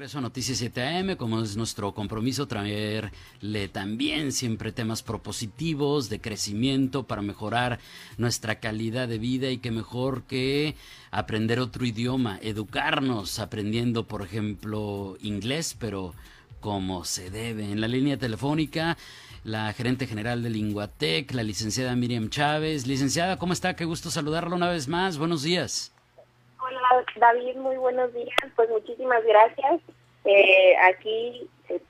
Regreso a Noticias 7 AM, como es nuestro compromiso traerle también siempre temas propositivos de crecimiento para mejorar nuestra calidad de vida y que mejor que aprender otro idioma, educarnos aprendiendo, por ejemplo, inglés, pero como se debe. En la línea telefónica, la gerente general de Linguatec, la licenciada Miriam Chávez. Licenciada, ¿cómo está? Qué gusto saludarla una vez más. Buenos días. David, muy buenos días. Pues muchísimas gracias. Eh, aquí eh,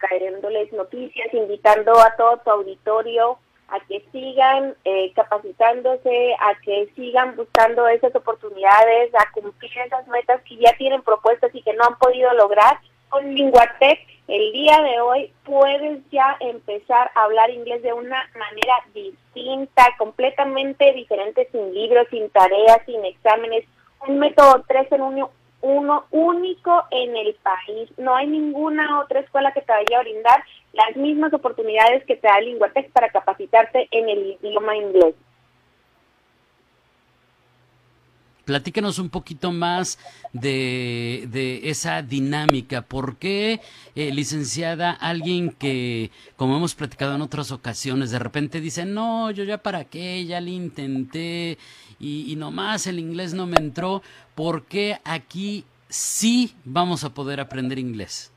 noticias, invitando a todo tu auditorio a que sigan eh, capacitándose, a que sigan buscando esas oportunidades, a cumplir esas metas que ya tienen propuestas y que no han podido lograr. Con Linguatec, el día de hoy puedes ya empezar a hablar inglés de una manera distinta, completamente diferente, sin libros, sin tareas, sin exámenes. Un método 3 en 1 uno único en el país. No hay ninguna otra escuela que te vaya a brindar las mismas oportunidades que te da Linguatex para capacitarte en el idioma inglés. Platícanos un poquito más de, esa dinámica. ¿Por qué, eh, licenciada, alguien que, como hemos platicado en otras ocasiones, de repente dice, no, yo ya para qué, ya le intenté y, nomás el inglés no me entró? ¿Por qué aquí sí vamos a poder aprender inglés?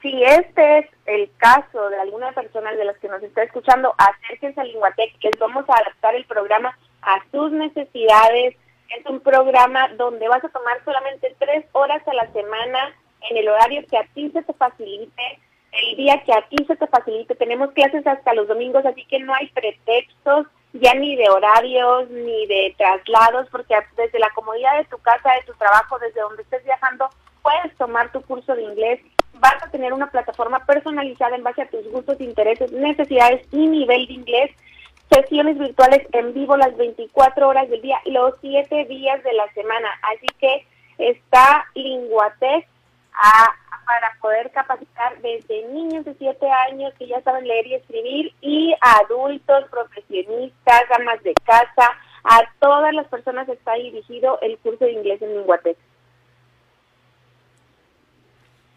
Si este es el caso de alguna persona de las que nos está escuchando, acérquense a Linguatec, que vamos a adaptar el programa a sus necesidades, es un programa donde vas a tomar solamente tres horas a la semana en el horario que a ti se te facilite, el día que a ti se te facilite. Tenemos clases hasta los domingos, así que no hay pretextos ya ni de horarios ni de traslados, porque desde la comodidad de tu casa, de tu trabajo, desde donde estés viajando, puedes tomar tu curso de inglés. Vas a tener una plataforma personalizada en base a tus gustos, intereses, necesidades y nivel de inglés sesiones virtuales en vivo las 24 horas del día, los 7 días de la semana. Así que está Linguatec para poder capacitar desde niños de 7 años que ya saben leer y escribir y adultos, profesionistas, amas de casa, a todas las personas está dirigido el curso de inglés en Linguatec.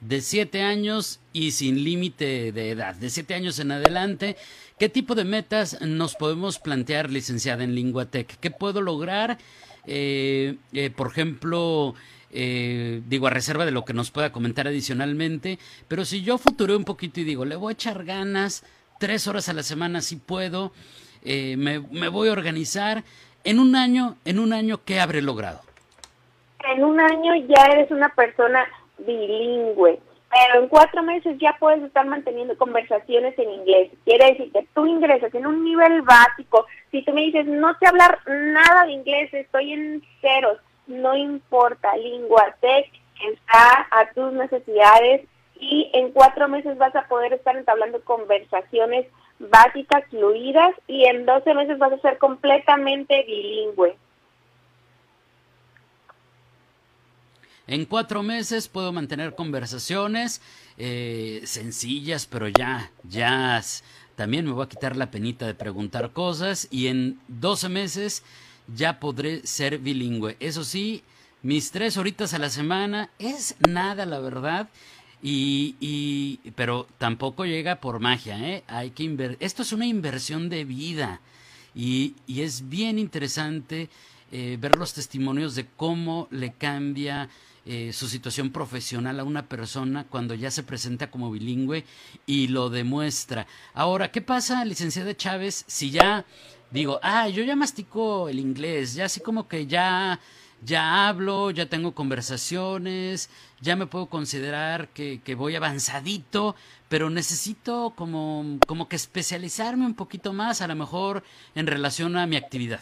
De 7 años y sin límite de edad, de 7 años en adelante, ¿Qué tipo de metas nos podemos plantear, licenciada en Linguatec? ¿Qué puedo lograr? Eh, eh, por ejemplo, eh, digo, a reserva de lo que nos pueda comentar adicionalmente, pero si yo futureo un poquito y digo, le voy a echar ganas, tres horas a la semana si puedo, me, me, voy a organizar, en un año, en un año, ¿qué habré logrado? En un año ya eres una persona bilingüe pero en cuatro meses ya puedes estar manteniendo conversaciones en inglés. Quiere decir que tú ingresas en un nivel básico. Si tú me dices, no sé hablar nada de inglés, estoy en ceros, no importa, Linguatec está a tus necesidades y en cuatro meses vas a poder estar entablando conversaciones básicas, fluidas, y en doce meses vas a ser completamente bilingüe. En cuatro meses puedo mantener conversaciones eh, sencillas, pero ya, ya, también me voy a quitar la penita de preguntar cosas y en 12 meses ya podré ser bilingüe. Eso sí, mis tres horitas a la semana es nada, la verdad. Y, y pero tampoco llega por magia, ¿eh? Hay que inver Esto es una inversión de vida y, y es bien interesante eh, ver los testimonios de cómo le cambia eh, su situación profesional a una persona cuando ya se presenta como bilingüe y lo demuestra. Ahora, ¿qué pasa, licenciada Chávez, si ya digo, ah, yo ya mastico el inglés, ya así como que ya ya hablo, ya tengo conversaciones, ya me puedo considerar que, que, voy avanzadito, pero necesito como, como que especializarme un poquito más, a lo mejor en relación a mi actividad.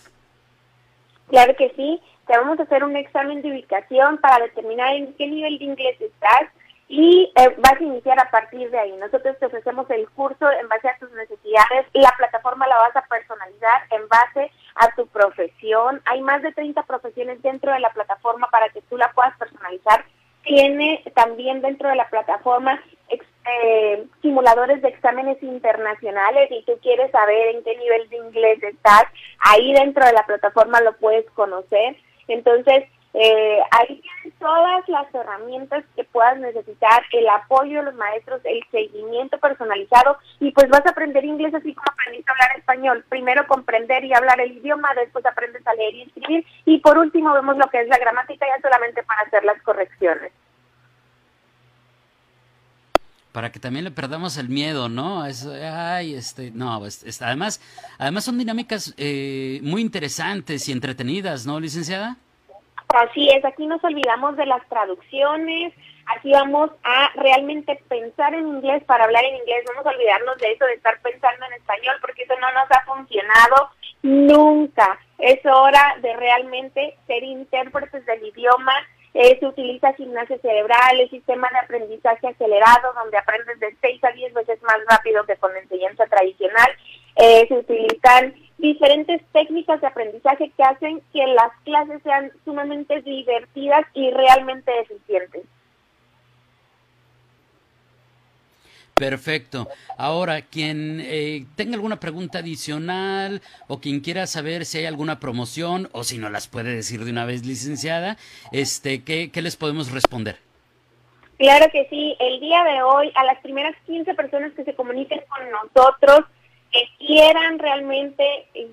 Claro que sí, te vamos a hacer un examen de ubicación para determinar en qué nivel de inglés estás y eh, vas a iniciar a partir de ahí. Nosotros te ofrecemos el curso en base a tus necesidades, la plataforma la vas a personalizar en base a tu profesión. Hay más de 30 profesiones dentro de la plataforma para que tú la puedas personalizar. Tiene también dentro de la plataforma eh, simuladores de exámenes internacionales y tú quieres saber en qué nivel de inglés estás, ahí dentro de la plataforma lo puedes conocer. Entonces, eh, ahí tienes todas las herramientas que puedas necesitar, el apoyo de los maestros, el seguimiento personalizado y pues vas a aprender inglés así como aprendiste a hablar español. Primero comprender y hablar el idioma, después aprendes a leer y escribir y por último vemos lo que es la gramática ya solamente para hacer las correcciones para que también le perdamos el miedo, ¿no? Eso, ay, este, no, además, además son dinámicas eh, muy interesantes y entretenidas, ¿no, licenciada? Así es, aquí nos olvidamos de las traducciones, aquí vamos a realmente pensar en inglés para hablar en inglés, vamos a olvidarnos de eso de estar pensando en español, porque eso no nos ha funcionado nunca. Es hora de realmente ser intérpretes del idioma eh, se utiliza gimnasia cerebral, el sistema de aprendizaje acelerado, donde aprendes de 6 a 10 veces más rápido que con enseñanza tradicional. Eh, se utilizan diferentes técnicas de aprendizaje que hacen que las clases sean sumamente divertidas y realmente eficientes. Perfecto. Ahora, quien eh, tenga alguna pregunta adicional o quien quiera saber si hay alguna promoción o si no las puede decir de una vez, licenciada, este, ¿qué, qué les podemos responder? Claro que sí. El día de hoy, a las primeras 15 personas que se comuniquen con nosotros, que quieran realmente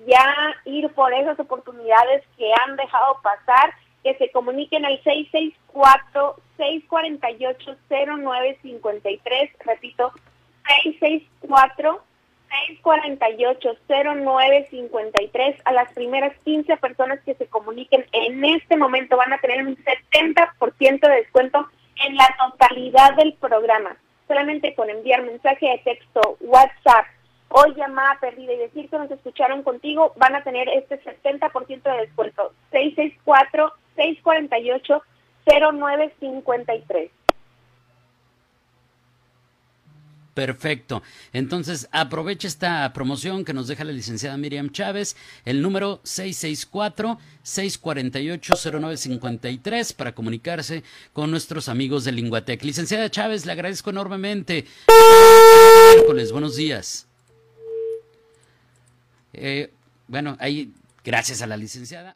ya ir por esas oportunidades que han dejado pasar, que se comuniquen al 664-648-0953, repito, 664-648-0953. A las primeras 15 personas que se comuniquen en este momento van a tener un 70% de descuento en la totalidad del programa. Solamente con enviar mensaje de texto, WhatsApp, hoy llamada perdida y decir que nos escucharon contigo, van a tener este 70% de descuento. 664 648-0953. Perfecto. Entonces, aprovecha esta promoción que nos deja la licenciada Miriam Chávez, el número 664-648-0953 para comunicarse con nuestros amigos de Linguatec. Licenciada Chávez, le agradezco enormemente. buenos días. Eh, bueno, ahí, gracias a la licenciada.